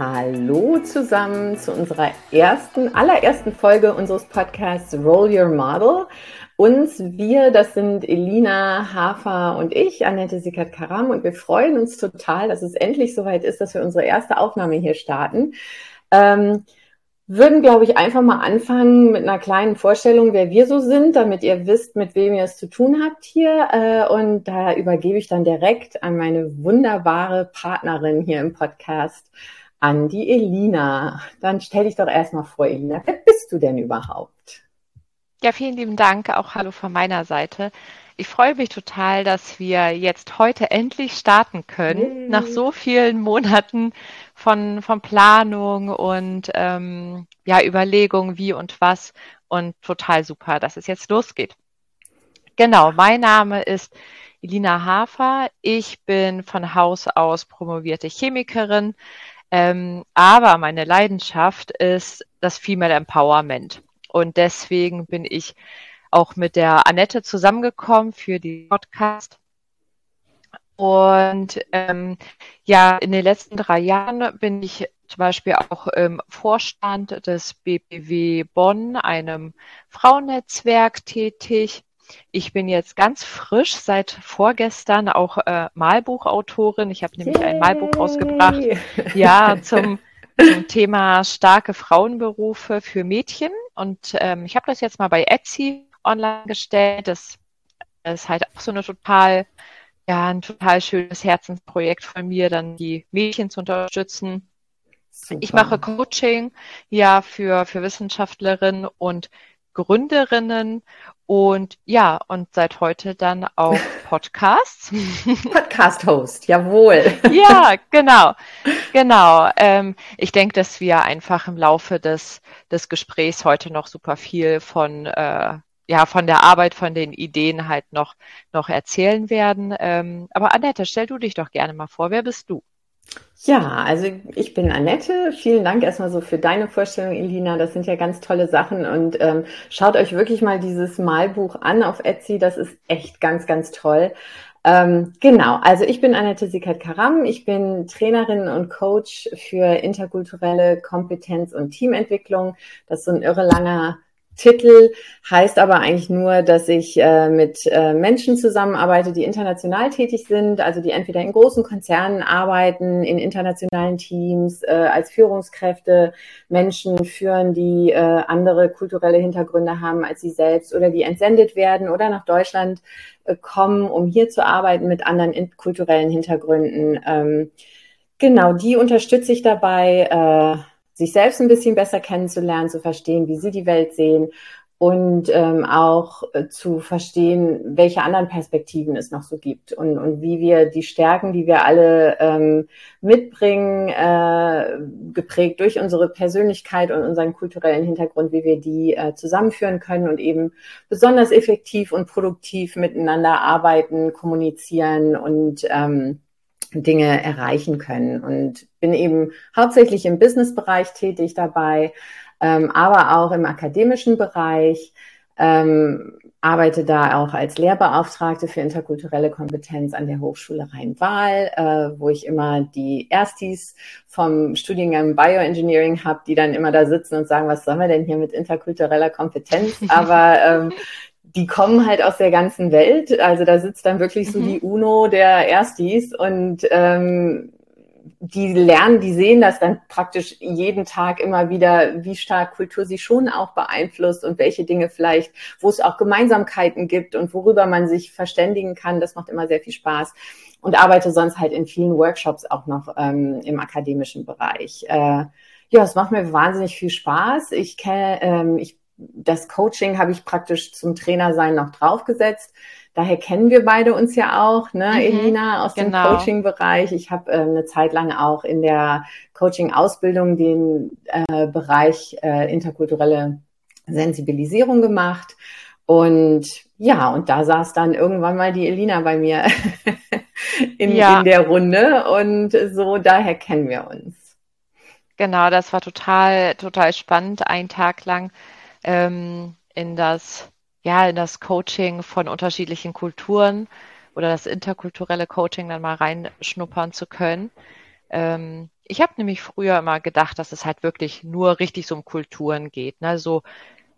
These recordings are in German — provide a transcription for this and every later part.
Hallo zusammen zu unserer ersten, allerersten Folge unseres Podcasts Roll Your Model. Uns, wir, das sind Elina Hafer und ich, Annette Sickert-Karam, und wir freuen uns total, dass es endlich soweit ist, dass wir unsere erste Aufnahme hier starten. Ähm, würden, glaube ich, einfach mal anfangen mit einer kleinen Vorstellung, wer wir so sind, damit ihr wisst, mit wem ihr es zu tun habt hier. Äh, und da übergebe ich dann direkt an meine wunderbare Partnerin hier im Podcast, an die Elina. Dann stell dich doch erstmal vor, Elina. Wer bist du denn überhaupt? Ja, vielen lieben Dank. Auch hallo von meiner Seite. Ich freue mich total, dass wir jetzt heute endlich starten können, Yay. nach so vielen Monaten von, von Planung und ähm, ja, Überlegung, wie und was. Und total super, dass es jetzt losgeht. Genau, mein Name ist Elina Hafer. Ich bin von Haus aus promovierte Chemikerin, ähm, aber meine Leidenschaft ist das Female Empowerment. Und deswegen bin ich auch mit der Annette zusammengekommen für die Podcast. Und ähm, ja, in den letzten drei Jahren bin ich zum Beispiel auch im Vorstand des BPW Bonn, einem Frauennetzwerk, tätig. Ich bin jetzt ganz frisch seit vorgestern auch äh, Malbuchautorin. Ich habe nämlich Yay. ein Malbuch rausgebracht, ja, zum, zum Thema starke Frauenberufe für Mädchen. Und ähm, ich habe das jetzt mal bei Etsy online gestellt. Das ist halt auch so eine total, ja, ein total schönes Herzensprojekt von mir, dann die Mädchen zu unterstützen. Super. Ich mache Coaching, ja, für, für Wissenschaftlerinnen und Gründerinnen und ja, und seit heute dann auch Podcasts. Podcast-Host, jawohl. ja, genau, genau. Ähm, ich denke, dass wir einfach im Laufe des, des Gesprächs heute noch super viel von äh, ja, von der Arbeit, von den Ideen halt noch, noch erzählen werden. Ähm, aber Annette, stell du dich doch gerne mal vor. Wer bist du? Ja, also ich bin Annette. Vielen Dank erstmal so für deine Vorstellung, Elina. Das sind ja ganz tolle Sachen und ähm, schaut euch wirklich mal dieses Malbuch an auf Etsy. Das ist echt ganz, ganz toll. Ähm, genau, also ich bin Annette Sickert-Karam. Ich bin Trainerin und Coach für interkulturelle Kompetenz und Teamentwicklung. Das ist so ein irre langer Titel heißt aber eigentlich nur, dass ich äh, mit äh, Menschen zusammenarbeite, die international tätig sind, also die entweder in großen Konzernen arbeiten, in internationalen Teams, äh, als Führungskräfte Menschen führen, die äh, andere kulturelle Hintergründe haben als sie selbst oder die entsendet werden oder nach Deutschland äh, kommen, um hier zu arbeiten mit anderen kulturellen Hintergründen. Ähm, genau, die unterstütze ich dabei äh, sich selbst ein bisschen besser kennenzulernen, zu verstehen, wie sie die Welt sehen und ähm, auch äh, zu verstehen, welche anderen Perspektiven es noch so gibt und, und wie wir die Stärken, die wir alle ähm, mitbringen, äh, geprägt durch unsere Persönlichkeit und unseren kulturellen Hintergrund, wie wir die äh, zusammenführen können und eben besonders effektiv und produktiv miteinander arbeiten, kommunizieren und ähm, Dinge erreichen können. Und bin eben hauptsächlich im Businessbereich tätig dabei, ähm, aber auch im akademischen Bereich. Ähm, arbeite da auch als Lehrbeauftragte für interkulturelle Kompetenz an der Hochschule Rhein-Waal, äh, wo ich immer die Erstis vom Studiengang Bioengineering habe, die dann immer da sitzen und sagen, was sollen wir denn hier mit interkultureller Kompetenz? Aber ähm, die kommen halt aus der ganzen Welt. Also da sitzt dann wirklich so mhm. die UNO der Erstis und ähm, die lernen, die sehen das dann praktisch jeden Tag immer wieder, wie stark Kultur sie schon auch beeinflusst und welche Dinge vielleicht, wo es auch Gemeinsamkeiten gibt und worüber man sich verständigen kann. Das macht immer sehr viel Spaß und arbeite sonst halt in vielen Workshops auch noch ähm, im akademischen Bereich. Äh, ja, es macht mir wahnsinnig viel Spaß. Ich kenne, ähm, ich das Coaching habe ich praktisch zum Trainersein noch draufgesetzt. Daher kennen wir beide uns ja auch, ne, mhm, Elina, aus genau. dem Coaching-Bereich. Ich habe äh, eine Zeit lang auch in der Coaching-Ausbildung den äh, Bereich äh, interkulturelle Sensibilisierung gemacht. Und ja, und da saß dann irgendwann mal die Elina bei mir in, ja. in der Runde. Und so daher kennen wir uns. Genau, das war total, total spannend, einen Tag lang ähm, in das, ja, in das Coaching von unterschiedlichen Kulturen oder das interkulturelle Coaching dann mal reinschnuppern zu können. Ähm, ich habe nämlich früher immer gedacht, dass es halt wirklich nur richtig so um Kulturen geht, ne? So,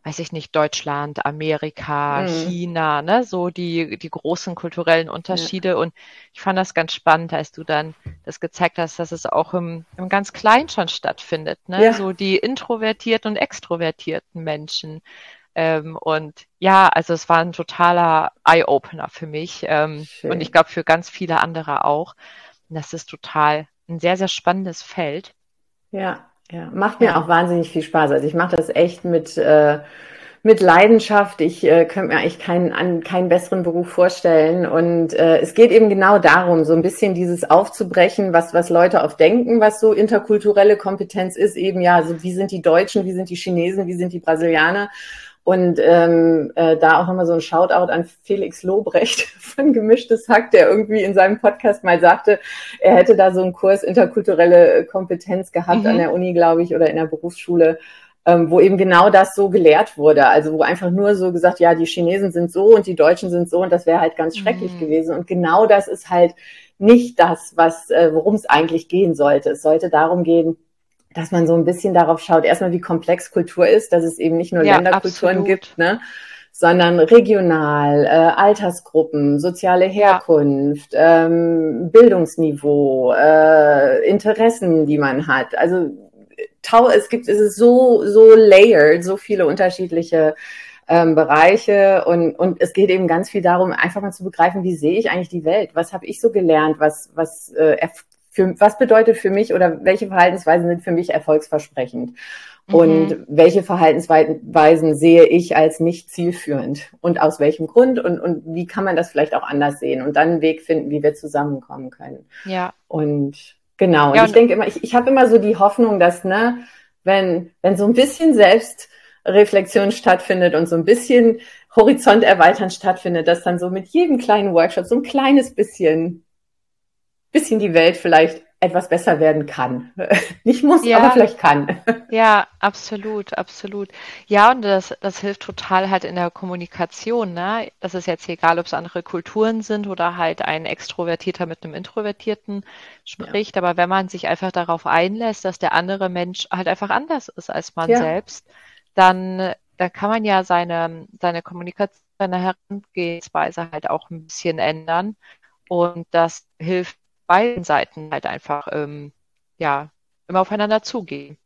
weiß ich nicht, Deutschland, Amerika, mhm. China, ne? So die, die großen kulturellen Unterschiede. Ja. Und ich fand das ganz spannend, als du dann das gezeigt hast, dass es auch im, im ganz Kleinen schon stattfindet, ne? Ja. So die introvertierten und extrovertierten Menschen. Ähm, und ja, also es war ein totaler Eye-Opener für mich ähm, und ich glaube für ganz viele andere auch. Und das ist total ein sehr, sehr spannendes Feld. Ja, ja, macht mir auch wahnsinnig viel Spaß. Also ich mache das echt mit, äh, mit Leidenschaft. Ich äh, könnte mir eigentlich keinen, an, keinen besseren Beruf vorstellen. Und äh, es geht eben genau darum, so ein bisschen dieses aufzubrechen, was, was Leute oft denken, was so interkulturelle Kompetenz ist. Eben ja, also wie sind die Deutschen, wie sind die Chinesen, wie sind die Brasilianer? Und ähm, äh, da auch nochmal so ein Shoutout an Felix Lobrecht von Gemischtes Hack, der irgendwie in seinem Podcast mal sagte, er hätte da so einen Kurs interkulturelle Kompetenz gehabt mhm. an der Uni, glaube ich, oder in der Berufsschule, ähm, wo eben genau das so gelehrt wurde. Also wo einfach nur so gesagt, ja, die Chinesen sind so und die Deutschen sind so und das wäre halt ganz schrecklich mhm. gewesen. Und genau das ist halt nicht das, was äh, worum es eigentlich gehen sollte. Es sollte darum gehen, dass man so ein bisschen darauf schaut, erstmal wie komplex Kultur ist, dass es eben nicht nur ja, Länderkulturen absolut. gibt, ne? sondern regional, äh, Altersgruppen, soziale Herkunft, ähm, Bildungsniveau, äh, Interessen, die man hat. Also tau es gibt, es ist so, so layered, so viele unterschiedliche ähm, Bereiche und, und es geht eben ganz viel darum, einfach mal zu begreifen, wie sehe ich eigentlich die Welt? Was habe ich so gelernt? Was, was äh, für, was bedeutet für mich oder welche Verhaltensweisen sind für mich erfolgsversprechend? Mhm. Und welche Verhaltensweisen sehe ich als nicht zielführend? Und aus welchem Grund? Und, und wie kann man das vielleicht auch anders sehen? Und dann einen Weg finden, wie wir zusammenkommen können. Ja. Und genau. Ja, und ich denke immer, ich, ich habe immer so die Hoffnung, dass, ne, wenn, wenn so ein bisschen Selbstreflexion stattfindet und so ein bisschen Horizont erweitern stattfindet, dass dann so mit jedem kleinen Workshop so ein kleines bisschen bisschen die Welt vielleicht etwas besser werden kann. Nicht muss, ja, aber vielleicht kann. Ja, absolut, absolut. Ja, und das, das hilft total halt in der Kommunikation. Ne? Das ist jetzt egal, ob es andere Kulturen sind oder halt ein Extrovertierter mit einem Introvertierten spricht. Ja. Aber wenn man sich einfach darauf einlässt, dass der andere Mensch halt einfach anders ist als man ja. selbst, dann da kann man ja seine, seine Kommunikation, seine Herangehensweise halt auch ein bisschen ändern. Und das hilft beiden Seiten halt einfach ähm, ja immer aufeinander zugehen.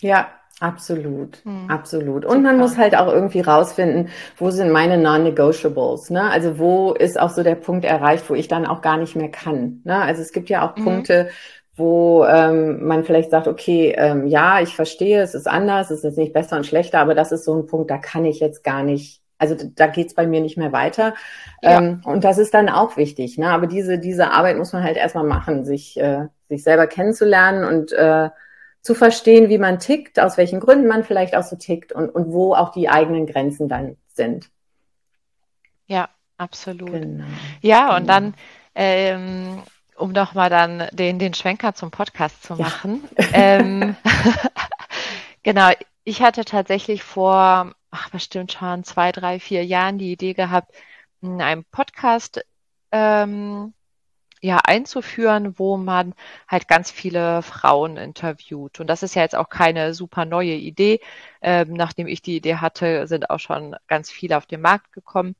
Ja, absolut, hm. absolut. Und Super. man muss halt auch irgendwie rausfinden, wo sind meine Non-Negotiables. Ne? Also wo ist auch so der Punkt erreicht, wo ich dann auch gar nicht mehr kann. Ne? Also es gibt ja auch mhm. Punkte, wo ähm, man vielleicht sagt, okay, ähm, ja, ich verstehe, es ist anders, es ist nicht besser und schlechter, aber das ist so ein Punkt, da kann ich jetzt gar nicht also da geht's bei mir nicht mehr weiter. Ja. Ähm, und das ist dann auch wichtig. Ne? Aber diese, diese Arbeit muss man halt erstmal machen, sich, äh, sich selber kennenzulernen und äh, zu verstehen, wie man tickt, aus welchen Gründen man vielleicht auch so tickt und, und wo auch die eigenen Grenzen dann sind. Ja, absolut. Genau. Ja, und genau. dann, ähm, um doch mal dann den, den Schwenker zum Podcast zu machen. Ja. Ähm, genau, ich hatte tatsächlich vor ach, bestimmt schon zwei, drei, vier Jahren die Idee gehabt, einen Podcast ähm, ja, einzuführen, wo man halt ganz viele Frauen interviewt. Und das ist ja jetzt auch keine super neue Idee. Ähm, nachdem ich die Idee hatte, sind auch schon ganz viele auf den Markt gekommen.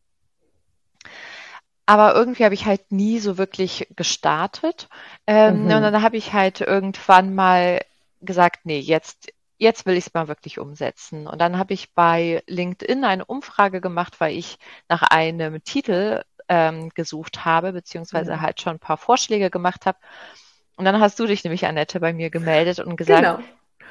Aber irgendwie habe ich halt nie so wirklich gestartet. Ähm, mhm. Und dann habe ich halt irgendwann mal gesagt, nee, jetzt jetzt will ich es mal wirklich umsetzen. Und dann habe ich bei LinkedIn eine Umfrage gemacht, weil ich nach einem Titel ähm, gesucht habe, beziehungsweise ja. halt schon ein paar Vorschläge gemacht habe. Und dann hast du dich nämlich, Annette, bei mir gemeldet und gesagt, genau.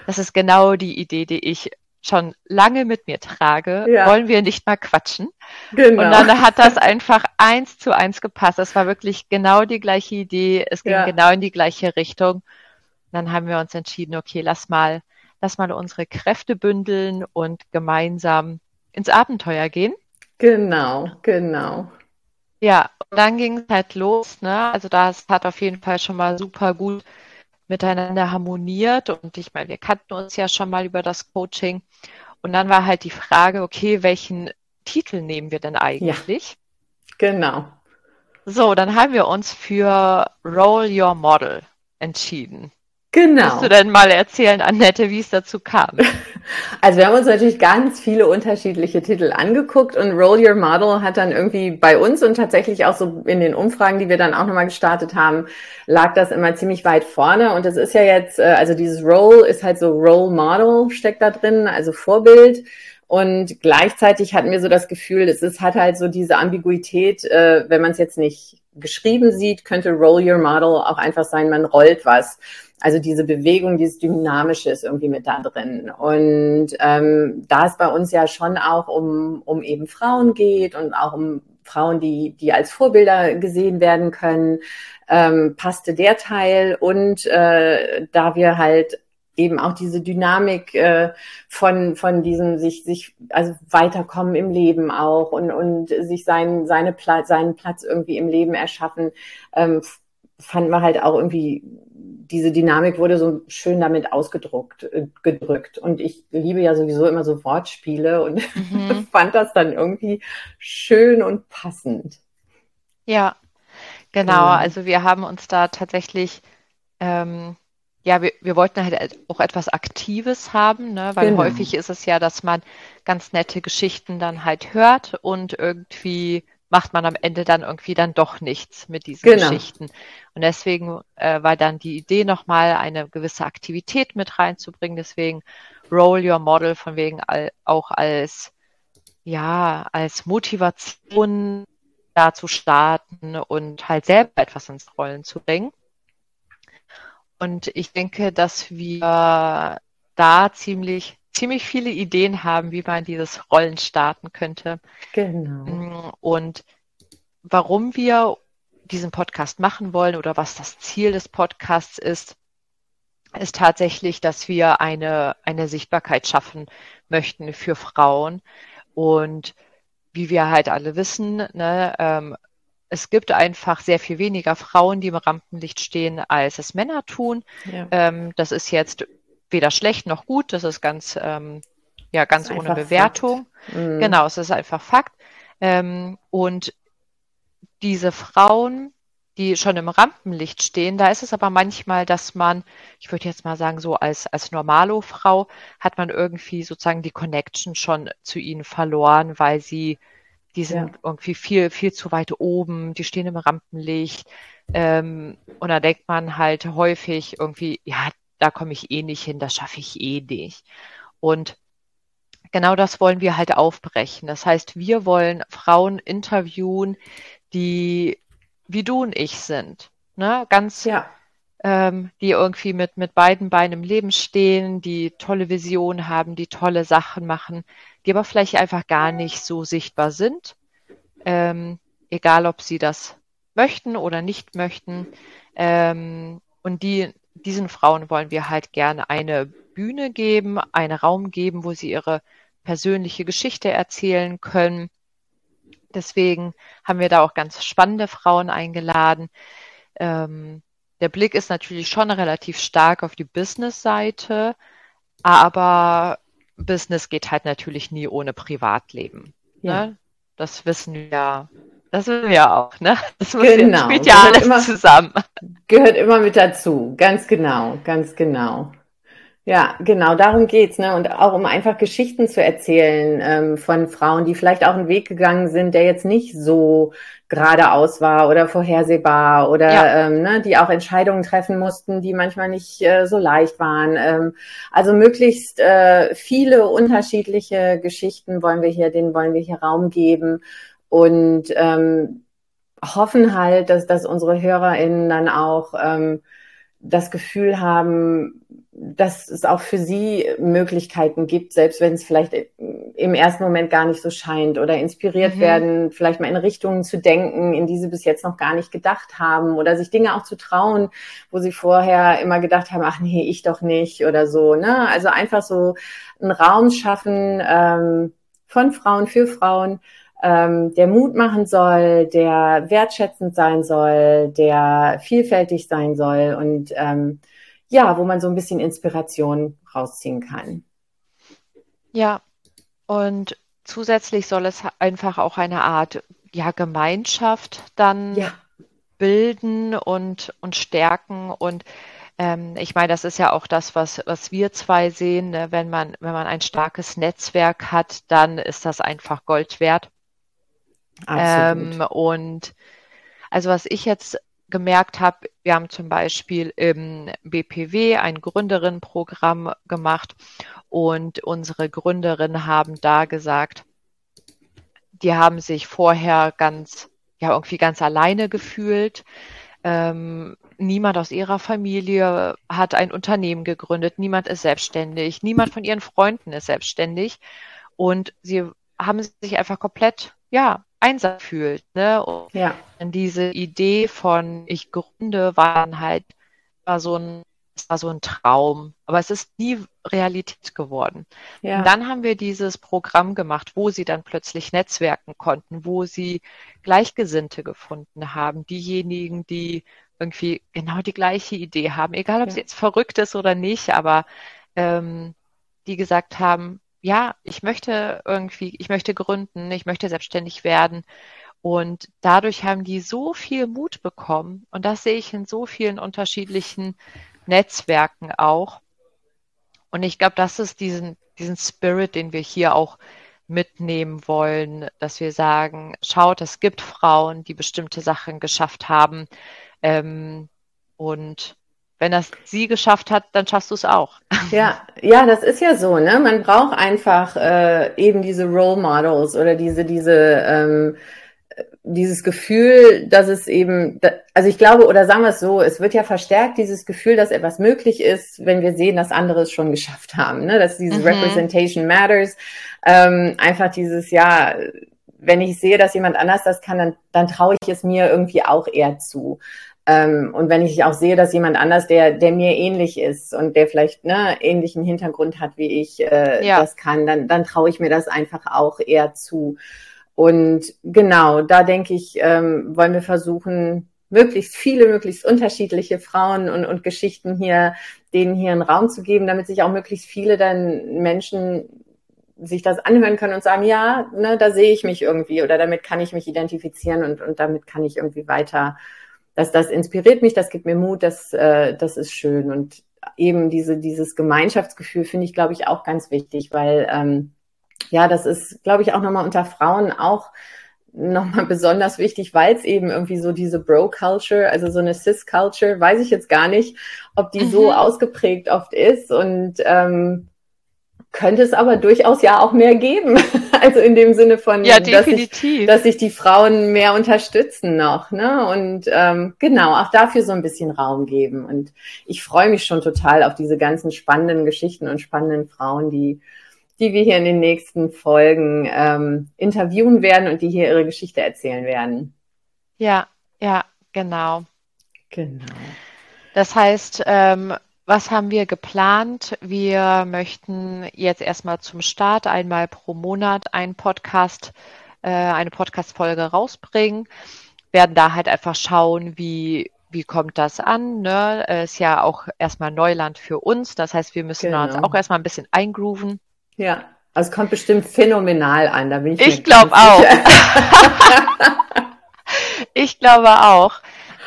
das ist genau die Idee, die ich schon lange mit mir trage. Ja. Wollen wir nicht mal quatschen? Genau. Und dann hat das einfach eins zu eins gepasst. Es war wirklich genau die gleiche Idee. Es ging ja. genau in die gleiche Richtung. dann haben wir uns entschieden, okay, lass mal lass mal unsere Kräfte bündeln und gemeinsam ins Abenteuer gehen. Genau, genau. Ja, und dann ging es halt los, ne? Also das hat auf jeden Fall schon mal super gut miteinander harmoniert und ich meine, wir kannten uns ja schon mal über das Coaching und dann war halt die Frage, okay, welchen Titel nehmen wir denn eigentlich? Ja, genau. So, dann haben wir uns für Roll Your Model entschieden. Genau. Willst du denn mal erzählen, Annette, wie es dazu kam? Also wir haben uns natürlich ganz viele unterschiedliche Titel angeguckt und Roll Your Model hat dann irgendwie bei uns und tatsächlich auch so in den Umfragen, die wir dann auch nochmal gestartet haben, lag das immer ziemlich weit vorne. Und es ist ja jetzt, äh, also dieses Roll ist halt so Role Model steckt da drin, also Vorbild. Und gleichzeitig hatten wir so das Gefühl, es ist, hat halt so diese Ambiguität, äh, wenn man es jetzt nicht geschrieben sieht, könnte Roll Your Model auch einfach sein, man rollt was. Also diese Bewegung, dieses Dynamische ist irgendwie mit da drin. Und ähm, da es bei uns ja schon auch um, um eben Frauen geht und auch um Frauen, die, die als Vorbilder gesehen werden können, ähm, passte der Teil. Und äh, da wir halt eben auch diese Dynamik äh, von von diesem sich sich also weiterkommen im Leben auch und und sich sein seine Platz seinen Platz irgendwie im Leben erschaffen ähm, fanden wir halt auch irgendwie diese Dynamik wurde so schön damit ausgedruckt, äh, gedrückt. Und ich liebe ja sowieso immer so Wortspiele und mhm. fand das dann irgendwie schön und passend. Ja, genau. Ja. Also wir haben uns da tatsächlich, ähm, ja, wir, wir wollten halt auch etwas Aktives haben, ne? weil genau. häufig ist es ja, dass man ganz nette Geschichten dann halt hört und irgendwie macht man am Ende dann irgendwie dann doch nichts mit diesen genau. Geschichten. Und deswegen äh, war dann die Idee nochmal eine gewisse Aktivität mit reinzubringen. Deswegen Roll Your Model von wegen all, auch als ja als Motivation da zu starten und halt selber etwas ins Rollen zu bringen. Und ich denke, dass wir da ziemlich ziemlich viele Ideen haben, wie man dieses Rollen starten könnte. Genau. Mm, und warum wir diesen Podcast machen wollen oder was das Ziel des Podcasts ist, ist tatsächlich, dass wir eine, eine Sichtbarkeit schaffen möchten für Frauen. Und wie wir halt alle wissen, ne, ähm, es gibt einfach sehr viel weniger Frauen, die im Rampenlicht stehen, als es Männer tun. Ja. Ähm, das ist jetzt weder schlecht noch gut. Das ist ganz, ähm, ja, ganz ohne Bewertung. Mhm. Genau, es ist einfach Fakt. Ähm, und diese Frauen, die schon im Rampenlicht stehen, da ist es aber manchmal, dass man, ich würde jetzt mal sagen, so als, als Normalo-Frau hat man irgendwie sozusagen die Connection schon zu ihnen verloren, weil sie, die sind ja. irgendwie viel, viel zu weit oben, die stehen im Rampenlicht. Ähm, und da denkt man halt häufig irgendwie, ja, da komme ich eh nicht hin, das schaffe ich eh nicht. Und genau das wollen wir halt aufbrechen. Das heißt, wir wollen Frauen interviewen, die wie du und ich sind. Ne? Ganz, ja. ähm, die irgendwie mit, mit beiden Beinen im Leben stehen, die tolle Visionen haben, die tolle Sachen machen, die aber vielleicht einfach gar nicht so sichtbar sind. Ähm, egal, ob sie das möchten oder nicht möchten. Ähm, und die diesen Frauen wollen wir halt gerne eine Bühne geben, einen Raum geben, wo sie ihre persönliche Geschichte erzählen können. Deswegen haben wir da auch ganz spannende Frauen eingeladen. Ähm, der Blick ist natürlich schon relativ stark auf die Business-Seite, aber Business geht halt natürlich nie ohne Privatleben. Ja. Ne? Das wissen wir das sind wir auch, ne? Das muss genau. ja, spielt ja alles immer, zusammen. Gehört immer mit dazu, ganz genau, ganz genau. Ja, genau, darum geht's, ne? Und auch um einfach Geschichten zu erzählen ähm, von Frauen, die vielleicht auch einen Weg gegangen sind, der jetzt nicht so geradeaus war oder vorhersehbar oder ja. ähm, ne, die auch Entscheidungen treffen mussten, die manchmal nicht äh, so leicht waren. Ähm, also möglichst äh, viele unterschiedliche Geschichten wollen wir hier, denen wollen wir hier Raum geben und ähm, hoffen halt, dass, dass unsere HörerInnen dann auch ähm, das Gefühl haben, dass es auch für sie Möglichkeiten gibt, selbst wenn es vielleicht im ersten Moment gar nicht so scheint oder inspiriert mhm. werden, vielleicht mal in Richtungen zu denken, in die sie bis jetzt noch gar nicht gedacht haben oder sich Dinge auch zu trauen, wo sie vorher immer gedacht haben, ach nee, ich doch nicht oder so. Ne? Also einfach so einen Raum schaffen ähm, von Frauen für Frauen, ähm, der Mut machen soll, der wertschätzend sein soll, der vielfältig sein soll und ähm, ja, wo man so ein bisschen Inspiration rausziehen kann. Ja, und zusätzlich soll es einfach auch eine Art ja, Gemeinschaft dann ja. bilden und, und stärken und Ähm, ich meine, das ist ja auch das, was, was wir zwei sehen. Ne? Wenn man, wenn man ein starkes Netzwerk hat, dann ist das einfach Gold wert. Ähm, und also was ich jetzt gemerkt habe, wir haben zum Beispiel im BPW ein Gründerinnenprogramm gemacht und unsere Gründerinnen haben da gesagt, die haben sich vorher ganz, ja, irgendwie ganz alleine gefühlt. Ähm, niemand aus ihrer Familie hat ein Unternehmen gegründet, niemand ist selbstständig, niemand von ihren Freunden ist selbstständig und sie haben sich einfach komplett, ja, einsam fühlt. Ne? Und ja. diese Idee von ich gründe war dann halt war so ein es war so ein Traum, aber es ist nie Realität geworden. Ja. Und dann haben wir dieses Programm gemacht, wo sie dann plötzlich netzwerken konnten, wo sie Gleichgesinnte gefunden haben, diejenigen, die irgendwie genau die gleiche Idee haben, egal ob ja. sie jetzt verrückt ist oder nicht, aber ähm, die gesagt haben, ja, ich möchte irgendwie, ich möchte gründen, ich möchte selbstständig werden. Und dadurch haben die so viel Mut bekommen. Und das sehe ich in so vielen unterschiedlichen Netzwerken auch. Und ich glaube, das ist diesen, diesen Spirit, den wir hier auch mitnehmen wollen, dass wir sagen, schaut, es gibt Frauen, die bestimmte Sachen geschafft haben. Ähm, und wenn das sie geschafft hat, dann schaffst du es auch. Ja, ja, das ist ja so, ne? Man braucht einfach äh, eben diese Role Models oder diese, diese, ähm, dieses Gefühl, dass es eben, also ich glaube, oder sagen wir es so, es wird ja verstärkt, dieses Gefühl, dass etwas möglich ist, wenn wir sehen, dass andere es schon geschafft haben, ne? Dass dieses mhm. Representation matters, ähm, einfach dieses, ja, wenn ich sehe, dass jemand anders das kann, dann, dann traue ich es mir irgendwie auch eher zu. Ähm, und wenn ich auch sehe, dass jemand anders, der, der mir ähnlich ist und der vielleicht ne, ähnlichen Hintergrund hat wie ich, äh, ja. das kann, dann, dann traue ich mir das einfach auch eher zu. Und genau, da denke ich, ähm, wollen wir versuchen, möglichst viele, möglichst unterschiedliche Frauen und, und Geschichten hier, denen hier einen Raum zu geben, damit sich auch möglichst viele dann Menschen sich das anhören können und sagen, ja, ne, da sehe ich mich irgendwie oder damit kann ich mich identifizieren und, und damit kann ich irgendwie weiter das, das inspiriert mich, das gibt mir Mut, das, äh, das ist schön. Und eben diese, dieses Gemeinschaftsgefühl finde ich, glaube ich, auch ganz wichtig, weil ähm, ja, das ist, glaube ich, auch nochmal unter Frauen auch nochmal besonders wichtig, weil es eben irgendwie so diese Bro-Culture, also so eine Cis-Culture, weiß ich jetzt gar nicht, ob die mhm. so ausgeprägt oft ist. Und ähm, könnte es aber durchaus ja auch mehr geben. Also in dem Sinne von, ja, dass, ich, dass sich die Frauen mehr unterstützen noch. Ne? Und ähm, genau, auch dafür so ein bisschen Raum geben. Und ich freue mich schon total auf diese ganzen spannenden Geschichten und spannenden Frauen, die, die wir hier in den nächsten Folgen ähm, interviewen werden und die hier ihre Geschichte erzählen werden. Ja, ja, genau. Genau. Das heißt, ähm, was haben wir geplant? Wir möchten jetzt erstmal zum Start einmal pro Monat einen Podcast, äh, eine Podcast-Folge rausbringen. Werden da halt einfach schauen, wie, wie kommt das an? Ne? Äh, ist ja auch erstmal Neuland für uns. Das heißt, wir müssen genau. uns auch erstmal ein bisschen eingrooven. Ja, also es kommt bestimmt phänomenal an. Da bin ich ich glaube auch. ich glaube auch.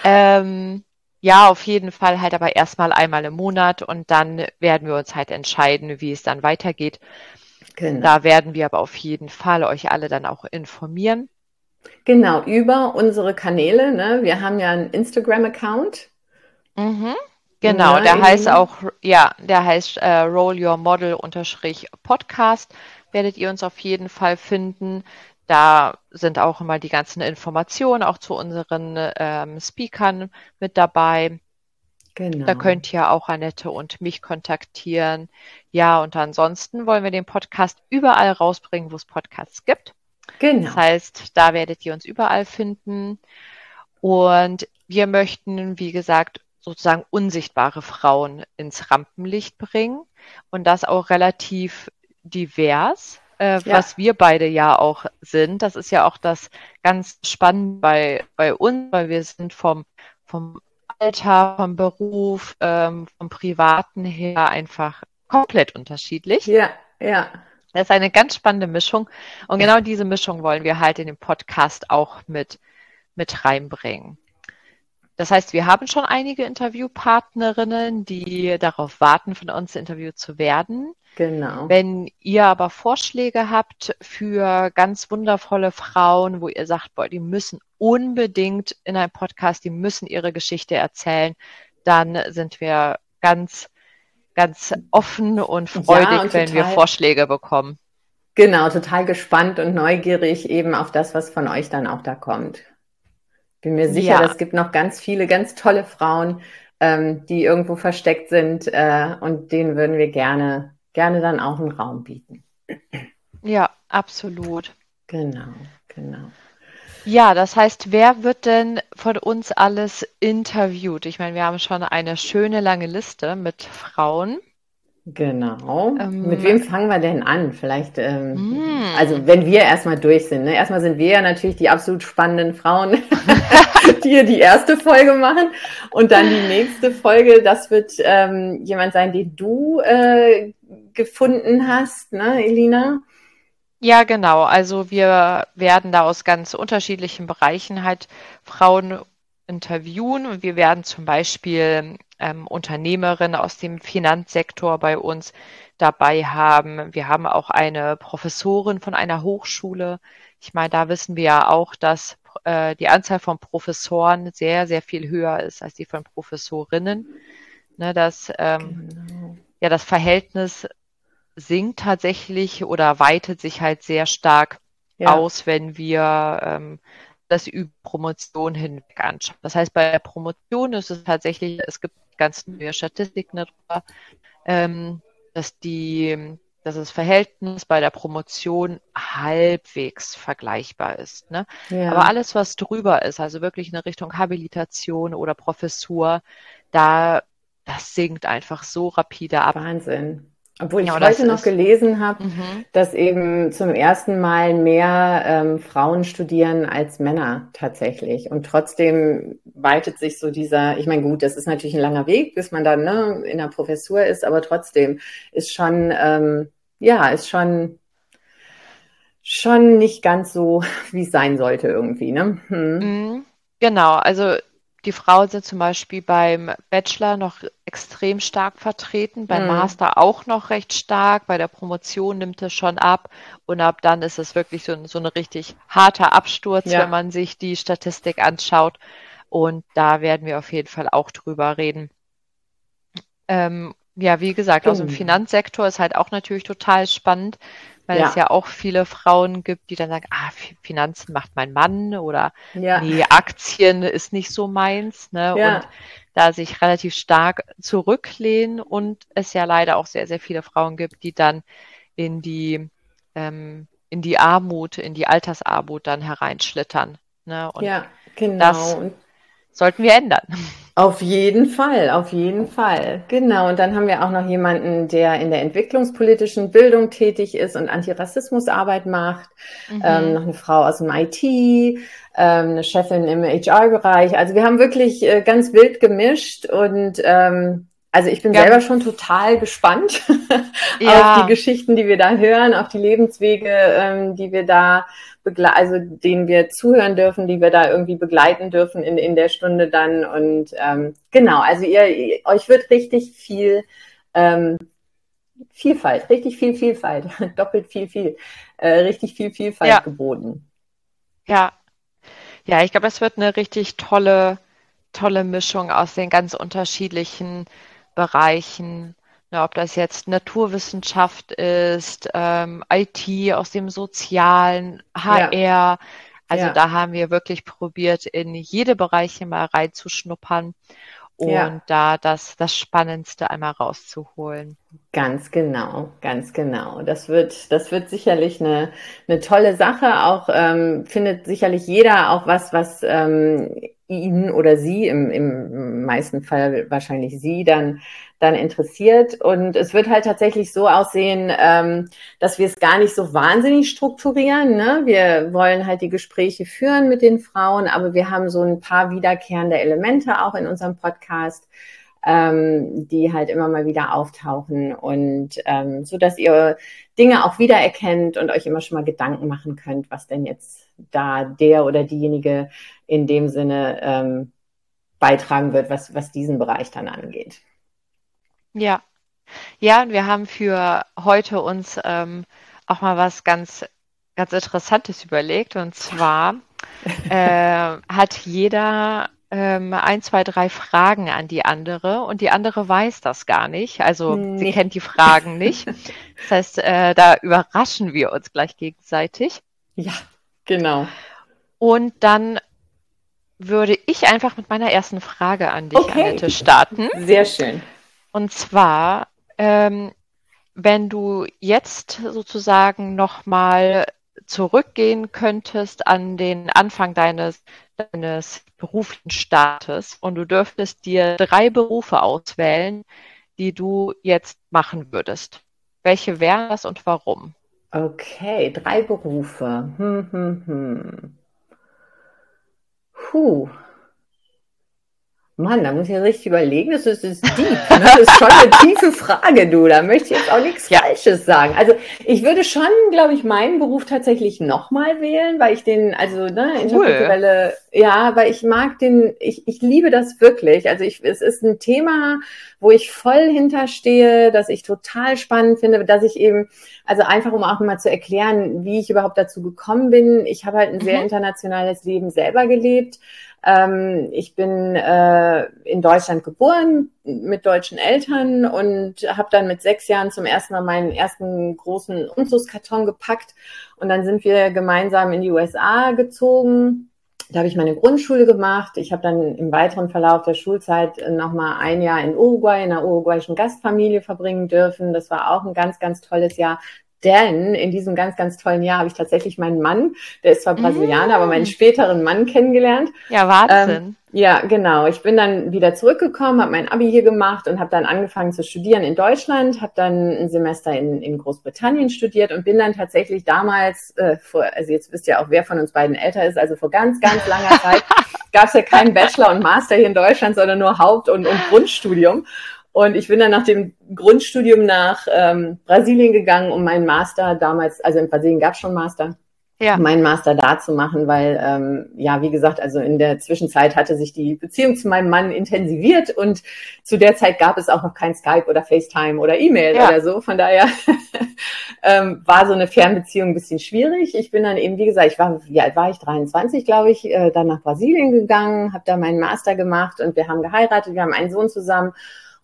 Ähm, ja, auf jeden Fall halt aber erstmal einmal im Monat und dann werden wir uns halt entscheiden, wie es dann weitergeht. Genau. Da werden wir aber auf jeden Fall euch alle dann auch informieren. Genau, über unsere Kanäle. Ne? Wir haben ja einen Instagram-Account. Mhm. Genau, Nein. der heißt auch, ja, der heißt äh, Roll Your Model unterstrich Podcast. Werdet ihr uns auf jeden Fall finden. Da sind auch immer die ganzen Informationen auch zu unseren ähm, Speakern mit dabei. Genau. Da könnt ihr auch Annette und mich kontaktieren. Ja, und ansonsten wollen wir den Podcast überall rausbringen, wo es Podcasts gibt. Genau. Das heißt, da werdet ihr uns überall finden. Und wir möchten, wie gesagt, sozusagen unsichtbare Frauen ins Rampenlicht bringen und das auch relativ divers äh, ja. was wir beide ja auch sind. Das ist ja auch das ganz Spannende bei, bei uns, weil wir sind vom, vom Alter, vom Beruf, ähm, vom Privaten her einfach komplett unterschiedlich. Ja, ja. Das ist eine ganz spannende Mischung. Und genau diese Mischung wollen wir halt in den Podcast auch mit, mit reinbringen. Das heißt, wir haben schon einige Interviewpartnerinnen, die darauf warten, von uns interviewt zu werden. Genau. Wenn ihr aber Vorschläge habt für ganz wundervolle Frauen, wo ihr sagt, boah, die müssen unbedingt in einem Podcast, die müssen ihre Geschichte erzählen, dann sind wir ganz, ganz offen und freudig, ja, und wenn wir Vorschläge bekommen. Genau, total gespannt und neugierig eben auf das, was von euch dann auch da kommt. Bin mir sicher, ja. es gibt noch ganz viele ganz tolle Frauen, ähm, die irgendwo versteckt sind äh, und denen würden wir gerne, gerne dann auch einen Raum bieten. Ja, absolut. Genau, genau. Ja, das heißt, wer wird denn von uns alles interviewt? Ich meine, wir haben schon eine schöne lange Liste mit Frauen. Genau. Ähm, Mit wem fangen wir denn an? Vielleicht, ähm, mm. also wenn wir erstmal durch sind. Ne? Erstmal sind wir ja natürlich die absolut spannenden Frauen, die hier die erste Folge machen. Und dann die nächste Folge, das wird ähm, jemand sein, den du äh, gefunden hast, ne, Elina? Ja, genau. Also wir werden da aus ganz unterschiedlichen Bereichen halt Frauen interviewen und wir werden zum Beispiel ähm, Unternehmerinnen aus dem Finanzsektor bei uns dabei haben. Wir haben auch eine Professorin von einer Hochschule. Ich meine, da wissen wir ja auch, dass äh, die Anzahl von Professoren sehr, sehr viel höher ist als die von Professorinnen. Ne, dass ähm, genau. ja das Verhältnis sinkt tatsächlich oder weitet sich halt sehr stark ja. aus, wenn wir ähm, das über Promotion hinweg anschauen. Das heißt, bei der Promotion ist es tatsächlich, es gibt ganz neue Statistiken darüber, ähm, dass die dass das Verhältnis bei der Promotion halbwegs vergleichbar ist. Ne? Ja. Aber alles, was drüber ist, also wirklich in Richtung Habilitation oder Professur, da das sinkt einfach so rapide ab. Wahnsinn. Obwohl ich ja, heute noch gelesen habe, mhm. dass eben zum ersten Mal mehr ähm, Frauen studieren als Männer tatsächlich. Und trotzdem weitet sich so dieser, ich meine, gut, das ist natürlich ein langer Weg, bis man dann ne, in der Professur ist, aber trotzdem ist schon, ähm, ja, ist schon schon nicht ganz so, wie es sein sollte irgendwie, ne? Hm. Mhm. Genau, also die Frauen sind zum Beispiel beim Bachelor noch extrem stark vertreten, beim mhm. Master auch noch recht stark, bei der Promotion nimmt es schon ab und ab dann ist es wirklich so, so ein richtig harter Absturz, ja. wenn man sich die Statistik anschaut. Und da werden wir auf jeden Fall auch drüber reden. Ähm, ja, wie gesagt, aus dem Finanzsektor ist halt auch natürlich total spannend weil ja. es ja auch viele Frauen gibt, die dann sagen, ah, Finanzen macht mein Mann oder ja. nee, Aktien ist nicht so meins, ne? Ja. Und da sich relativ stark zurücklehnen und es ja leider auch sehr, sehr viele Frauen gibt, die dann in die ähm, in die Armut, in die Altersarmut dann hereinschlittern. Ne? Und ja, genau. Das sollten wir ändern. Auf jeden Fall, auf jeden Fall. Genau. Und dann haben wir auch noch jemanden, der in der entwicklungspolitischen Bildung tätig ist und Antirassismusarbeit macht. Mhm. Ähm, noch eine Frau aus dem IT, ähm, eine Chefin im HR-Bereich. Also wir haben wirklich äh, ganz wild gemischt und ähm, also ich bin ja. selber schon total gespannt ja. auf die Geschichten, die wir da hören, auf die Lebenswege, ähm, die wir da also denen wir zuhören dürfen, die wir da irgendwie begleiten dürfen in, in der Stunde dann. Und ähm, genau, also ihr, ihr euch wird richtig viel ähm, Vielfalt, richtig viel Vielfalt, doppelt viel, viel, äh, richtig viel Vielfalt ja. geboten. Ja, ja, ich glaube, es wird eine richtig tolle, tolle Mischung aus den ganz unterschiedlichen Bereichen. Ja, ob das jetzt Naturwissenschaft ist, ähm, IT aus dem Sozialen, HR. Ja. Also ja. da haben wir wirklich probiert, in jede Bereiche mal reinzuschnuppern und ja. da das, das Spannendste einmal rauszuholen. Ganz genau, ganz genau. Das wird, das wird sicherlich eine, eine tolle Sache. Auch ähm, findet sicherlich jeder auch was, was ähm, ihn oder sie, im, im meisten Fall wahrscheinlich sie, dann, dann interessiert. Und es wird halt tatsächlich so aussehen, ähm, dass wir es gar nicht so wahnsinnig strukturieren. Ne? Wir wollen halt die Gespräche führen mit den Frauen, aber wir haben so ein paar wiederkehrende Elemente auch in unserem Podcast, ähm, die halt immer mal wieder auftauchen und ähm, so dass ihr Dinge auch wiedererkennt und euch immer schon mal Gedanken machen könnt, was denn jetzt da der oder diejenige in dem Sinne ähm, beitragen wird, was, was diesen Bereich dann angeht. Ja. Ja, und wir haben für heute uns ähm, auch mal was ganz, ganz Interessantes überlegt. Und zwar äh, hat jeder ähm, ein, zwei, drei Fragen an die andere und die andere weiß das gar nicht. Also nee. sie kennt die Fragen nicht. Das heißt, äh, da überraschen wir uns gleich gegenseitig. Ja, genau. Und dann würde ich einfach mit meiner ersten Frage an dich, okay. Annette, starten. Sehr schön. Und zwar, ähm, wenn du jetzt sozusagen nochmal zurückgehen könntest an den Anfang deines, deines beruflichen Startes und du dürftest dir drei Berufe auswählen, die du jetzt machen würdest. Welche wären das und warum? Okay, drei Berufe. Hm, hm, hm. Whew. Mann, da muss ich ja richtig überlegen. Das ist, das ist deep. Ne? Das ist schon eine tiefe Frage, du. Da möchte ich jetzt auch nichts ja. Falsches sagen. Also ich würde schon, glaube ich, meinen Beruf tatsächlich nochmal wählen, weil ich den, also ne, interkulturelle, cool. ja, weil ich mag den, ich, ich liebe das wirklich. Also ich, es ist ein Thema, wo ich voll hinterstehe, dass ich total spannend finde, dass ich eben, also einfach um auch mal zu erklären, wie ich überhaupt dazu gekommen bin. Ich habe halt ein sehr mhm. internationales Leben selber gelebt ähm, ich bin äh, in Deutschland geboren mit deutschen Eltern und habe dann mit sechs Jahren zum ersten Mal meinen ersten großen Umzugskarton gepackt und dann sind wir gemeinsam in die USA gezogen. Da habe ich meine Grundschule gemacht. Ich habe dann im weiteren Verlauf der Schulzeit nochmal ein Jahr in Uruguay, in einer uruguayischen Gastfamilie verbringen dürfen. Das war auch ein ganz, ganz tolles Jahr. Denn in diesem ganz, ganz tollen Jahr habe ich tatsächlich meinen Mann, der ist zwar Brasilianer, mm. aber meinen späteren Mann kennengelernt. Ja, Wahnsinn. Ähm, ja, genau. Ich bin dann wieder zurückgekommen, habe mein Abi hier gemacht und habe dann angefangen zu studieren in Deutschland, habe dann ein Semester in, in Großbritannien studiert und bin dann tatsächlich damals, äh, vor, also jetzt wisst ihr auch, wer von uns beiden älter ist, also vor ganz, ganz langer Zeit gab es ja keinen Bachelor und Master hier in Deutschland, sondern nur Haupt- und, und Grundstudium. Und ich bin dann nach dem Grundstudium nach ähm, Brasilien gegangen, um meinen Master damals, also in Brasilien gab es schon Master, ja. meinen Master da zu machen, weil, ähm, ja, wie gesagt, also in der Zwischenzeit hatte sich die Beziehung zu meinem Mann intensiviert und zu der Zeit gab es auch noch kein Skype oder FaceTime oder E-Mail ja. oder so. Von daher ähm, war so eine Fernbeziehung ein bisschen schwierig. Ich bin dann eben, wie gesagt, ich war, wie alt war ich? 23, glaube ich, äh, dann nach Brasilien gegangen, habe da meinen Master gemacht und wir haben geheiratet, wir haben einen Sohn zusammen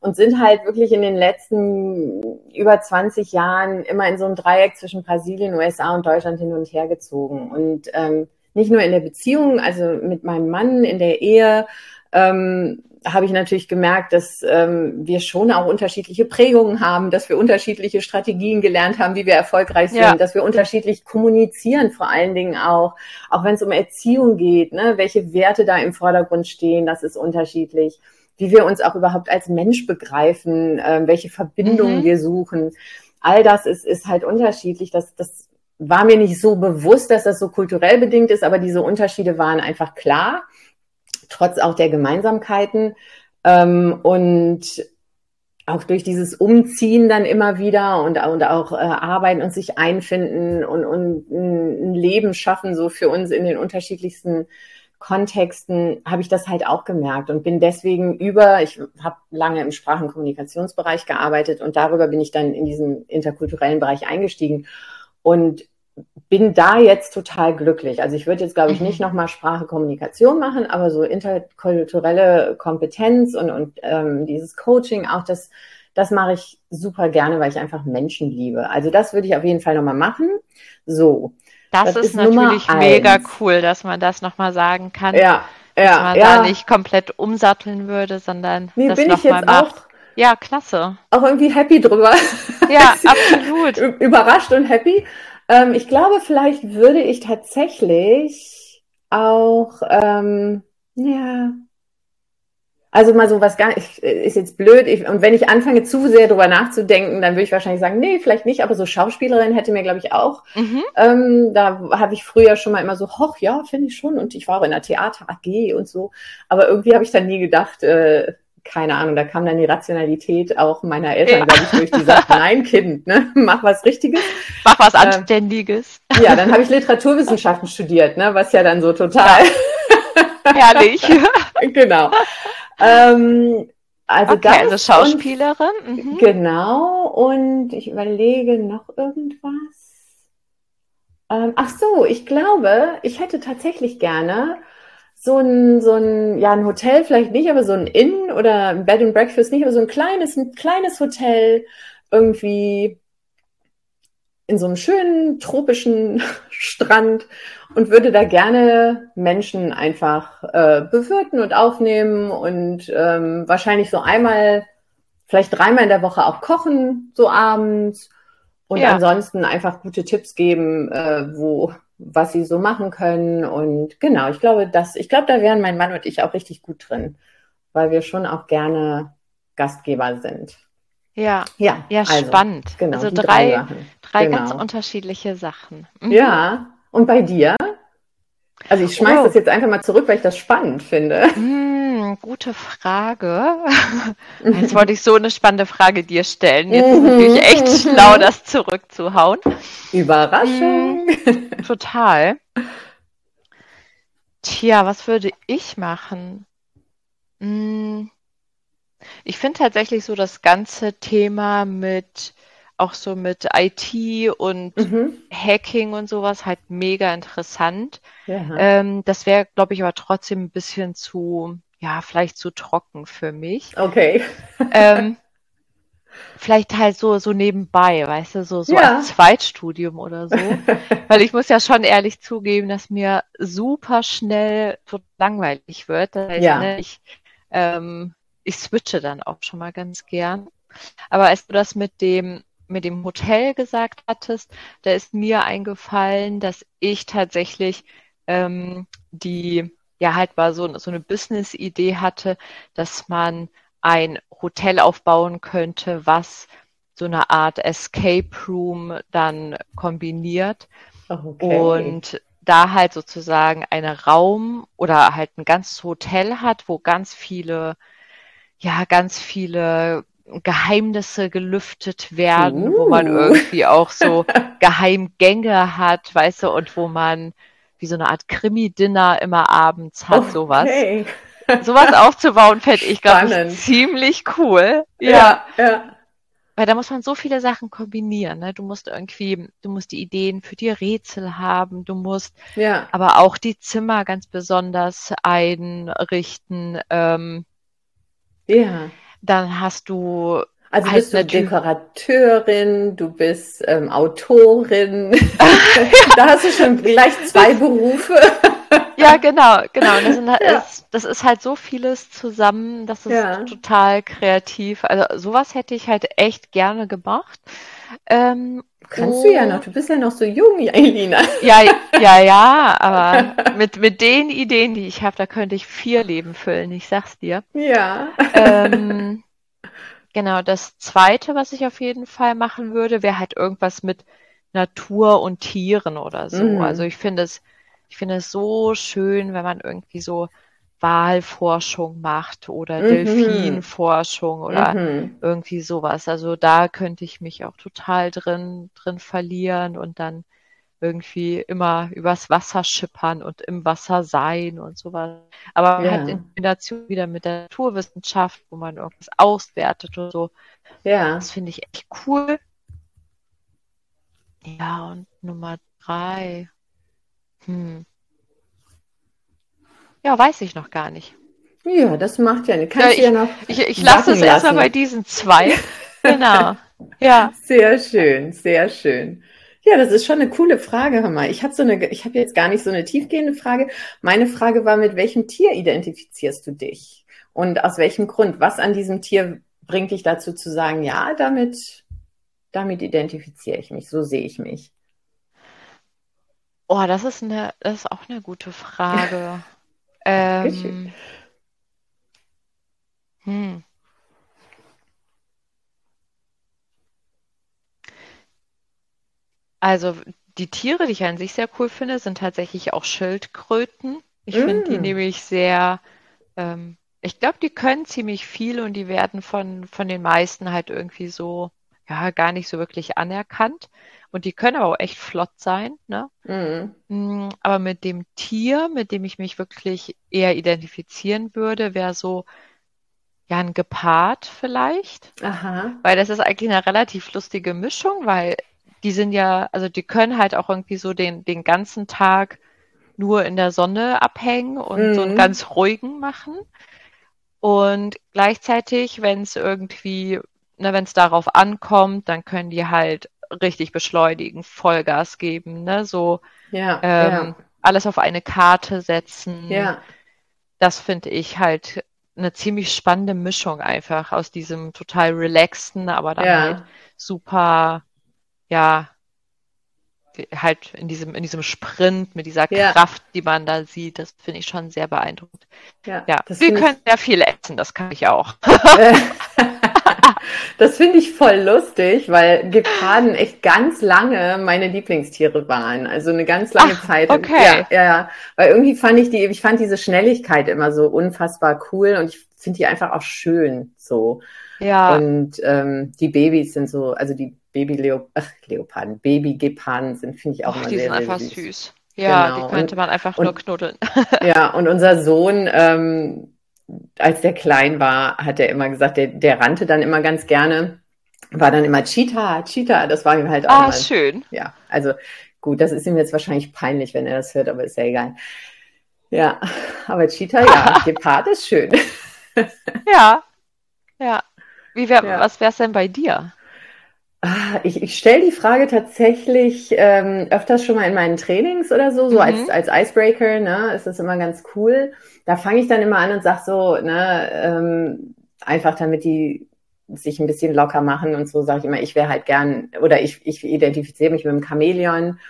und sind halt wirklich in den letzten über 20 Jahren immer in so einem Dreieck zwischen Brasilien, USA und Deutschland hin und her gezogen. Und ähm, nicht nur in der Beziehung, also mit meinem Mann in der Ehe, ähm, habe ich natürlich gemerkt, dass ähm, wir schon auch unterschiedliche Prägungen haben, dass wir unterschiedliche Strategien gelernt haben, wie wir erfolgreich sind, ja. dass wir unterschiedlich kommunizieren, vor allen Dingen auch, auch wenn es um Erziehung geht, ne, welche Werte da im Vordergrund stehen, das ist unterschiedlich wie wir uns auch überhaupt als Mensch begreifen, äh, welche Verbindungen mhm. wir suchen. All das ist, ist halt unterschiedlich. Das, das war mir nicht so bewusst, dass das so kulturell bedingt ist, aber diese Unterschiede waren einfach klar, trotz auch der Gemeinsamkeiten. Ähm, und auch durch dieses Umziehen dann immer wieder und, und auch äh, arbeiten und sich einfinden und, und ein Leben schaffen, so für uns in den unterschiedlichsten Kontexten habe ich das halt auch gemerkt und bin deswegen über, ich habe lange im Sprach- und Kommunikationsbereich gearbeitet und darüber bin ich dann in diesen interkulturellen Bereich eingestiegen und bin da jetzt total glücklich. Also ich würde jetzt, glaube ich, nicht mhm. nochmal Sprache, Kommunikation machen, aber so interkulturelle Kompetenz und, und ähm, dieses Coaching auch, das, das mache ich super gerne, weil ich einfach Menschen liebe. Also das würde ich auf jeden Fall nochmal machen. So. Das, das ist, ist, natürlich mega cool, dass man das nochmal sagen kann. Ja, ja, dass man ja. da nicht komplett umsatteln würde, sondern nee, das nochmal macht. Auch, ja, klasse. Auch irgendwie happy drüber. Ja, absolut. Überrascht und happy. Ähm, ich glaube, vielleicht würde ich tatsächlich auch, ähm, ja, also mal so was gar nicht, ist jetzt blöd. Ich, und wenn ich anfange zu sehr drüber nachzudenken, dann würde ich wahrscheinlich sagen, nee, vielleicht nicht, aber so Schauspielerin hätte mir, glaube ich, auch. Mhm. Ähm, da habe ich früher schon mal immer so, hoch, ja, finde ich schon. Und ich war auch in der Theater AG und so. Aber irgendwie habe ich dann nie gedacht, äh, keine Ahnung, da kam dann die Rationalität auch meiner Eltern, ja. glaube ich, durch, die sagten, nein, Kind, ne, mach was Richtiges. Mach was ähm, Anständiges. Ähm, ja, dann habe ich Literaturwissenschaften studiert, ne, was ja dann so total. Ja. Herrlich. genau. Ähm, also, okay, also Schauspielerin. Und, mhm. Genau. Und ich überlege noch irgendwas. Ähm, ach so, ich glaube, ich hätte tatsächlich gerne so ein, so ein, ja, ein Hotel vielleicht nicht, aber so ein Inn oder ein Bed and Breakfast nicht, aber so ein kleines, ein kleines Hotel irgendwie in so einem schönen tropischen Strand und würde da gerne Menschen einfach äh, bewirten und aufnehmen und ähm, wahrscheinlich so einmal, vielleicht dreimal in der Woche auch kochen, so abends. Und ja. ansonsten einfach gute Tipps geben, äh, wo, was sie so machen können. Und genau, ich glaube, dass, ich glaube, da wären mein Mann und ich auch richtig gut drin, weil wir schon auch gerne Gastgeber sind. Ja, ja, ja also, spannend. Genau, also drei, drei, drei genau. ganz unterschiedliche Sachen. Mhm. Ja, und bei dir? Also ich schmeiße oh. das jetzt einfach mal zurück, weil ich das spannend finde. Hm, gute Frage. Jetzt wollte ich so eine spannende Frage dir stellen. Jetzt ist es natürlich echt schlau, das zurückzuhauen. Überraschung. Hm, total. Tja, was würde ich machen? Hm, ich finde tatsächlich so das ganze Thema mit auch so mit IT und mhm. Hacking und sowas halt mega interessant. Ja. Ähm, das wäre, glaube ich, aber trotzdem ein bisschen zu, ja, vielleicht zu trocken für mich. Okay. Ähm, vielleicht halt so, so nebenbei, weißt du, so, so ja. als Zweitstudium oder so. Weil ich muss ja schon ehrlich zugeben, dass mir super schnell so langweilig wird. Das heißt, ja. ne, ich, ähm, ich switche dann auch schon mal ganz gern. Aber als du das mit dem mit dem Hotel gesagt hattest, da ist mir eingefallen, dass ich tatsächlich ähm, die, ja halt mal so, so eine Business-Idee hatte, dass man ein Hotel aufbauen könnte, was so eine Art Escape Room dann kombiniert. Okay. Und da halt sozusagen einen Raum oder halt ein ganzes Hotel hat, wo ganz viele, ja, ganz viele Geheimnisse gelüftet werden, uh. wo man uh. irgendwie auch so Geheimgänge hat, weißt du, und wo man wie so eine Art Krimi-Dinner immer abends hat, okay. sowas. Sowas aufzubauen, fände ich, glaube ich, ziemlich cool. Ja, ja, ja. Weil da muss man so viele Sachen kombinieren. Ne? Du musst irgendwie, du musst die Ideen für die Rätsel haben, du musst ja. aber auch die Zimmer ganz besonders einrichten. Ähm, ja. Dann hast du also halt bist du Dekorateurin, du bist ähm, Autorin. da hast du schon gleich zwei Berufe. Ja, genau, genau. Das, sind, ja. ist, das, ist, halt so vieles zusammen, das ist ja. total kreativ. Also sowas hätte ich halt echt gerne gemacht. Ähm, Kannst oh, du ja noch, du bist ja noch so jung, Elina. Ja, ja, ja, aber mit, mit den Ideen, die ich habe, da könnte ich vier Leben füllen, ich sag's dir. Ja. Ähm, genau, das zweite, was ich auf jeden Fall machen würde, wäre halt irgendwas mit Natur und Tieren oder so. Mhm. Also ich finde es, ich finde es so schön, wenn man irgendwie so Walforschung macht oder mhm. Delfinforschung oder mhm. irgendwie sowas. Also da könnte ich mich auch total drin, drin verlieren und dann irgendwie immer übers Wasser schippern und im Wasser sein und sowas. Aber ja. halt in Kombination wieder mit der Naturwissenschaft, wo man irgendwas auswertet und so. Ja. Das finde ich echt cool. Ja, und Nummer drei. Hm. Ja, weiß ich noch gar nicht. Ja, das macht ja nicht. Kannst ja, ich, ja noch. Ich, ich lasse es erstmal bei diesen zwei. genau. Ja. Sehr schön, sehr schön. Ja, das ist schon eine coole Frage, hör mal. Ich habe so eine, ich habe jetzt gar nicht so eine tiefgehende Frage. Meine Frage war, mit welchem Tier identifizierst du dich? Und aus welchem Grund? Was an diesem Tier bringt dich dazu zu sagen, ja, damit, damit identifiziere ich mich, so sehe ich mich? Oh, das ist eine, das ist auch eine gute Frage. Ähm, hm. Also die Tiere, die ich an sich sehr cool finde, sind tatsächlich auch Schildkröten. Ich mm. finde die nämlich sehr, ähm, ich glaube, die können ziemlich viel und die werden von, von den meisten halt irgendwie so, ja, gar nicht so wirklich anerkannt. Und die können aber auch echt flott sein. Ne? Mhm. Mm. aber mit dem Tier, mit dem ich mich wirklich eher identifizieren würde, wäre so ja ein Gepard vielleicht. Aha. Weil das ist eigentlich eine relativ lustige Mischung, weil die sind ja, also die können halt auch irgendwie so den, den ganzen Tag nur in der Sonne abhängen und mhm. so einen mhm. ganz ruhigen machen. Und gleichzeitig, wenn es irgendwie, ne, wenn es darauf ankommt, dann können die halt richtig beschleunigen, Vollgas geben, ne? So ja, ähm, ja. alles auf eine Karte setzen. Ja. Das finde ich halt eine ziemlich spannende Mischung einfach aus diesem total relaxten, aber dann halt super, ja, halt in diesem, in diesem Sprint mit dieser. Kraft, die man da sieht, das finde ich schon sehr beeindruckend. Ja, ja. wir können ich... sehr viel essen, das kann ich auch. das finde ich voll lustig, weil Geparden echt ganz lange meine Lieblingstiere waren. Also eine ganz lange Ach, Zeit. Okay. Ja, ja, weil irgendwie fand ich die, ich fand diese Schnelligkeit immer so unfassbar cool und ich finde die einfach auch schön so. Ja. Und ähm, die Babys sind so, also die Baby-Leoparden, Baby-Geparden sind, finde ich auch Och, immer die sehr, sind einfach süß. süß. Ja, genau. die könnte man einfach und, nur knuddeln. ja, und unser Sohn, ähm, als der klein war, hat er immer gesagt, der, der rannte dann immer ganz gerne, war dann immer Cheetah, Cheetah, das war ihm halt auch. Ah, mal, schön. Ja, also gut, das ist ihm jetzt wahrscheinlich peinlich, wenn er das hört, aber ist ja egal. Ja, aber Cheetah, ja, Gepard ist schön. ja, ja. Wie wär, ja. Was wäre es denn bei dir? Ah, ich, ich stelle die Frage tatsächlich ähm, öfters schon mal in meinen Trainings oder so, so mhm. als, als Icebreaker, ne, ist das immer ganz cool. Da fange ich dann immer an und sag so, ne, ähm, einfach damit die sich ein bisschen locker machen und so, sage ich immer, ich wäre halt gern, oder ich, ich identifiziere mich mit dem Chamäleon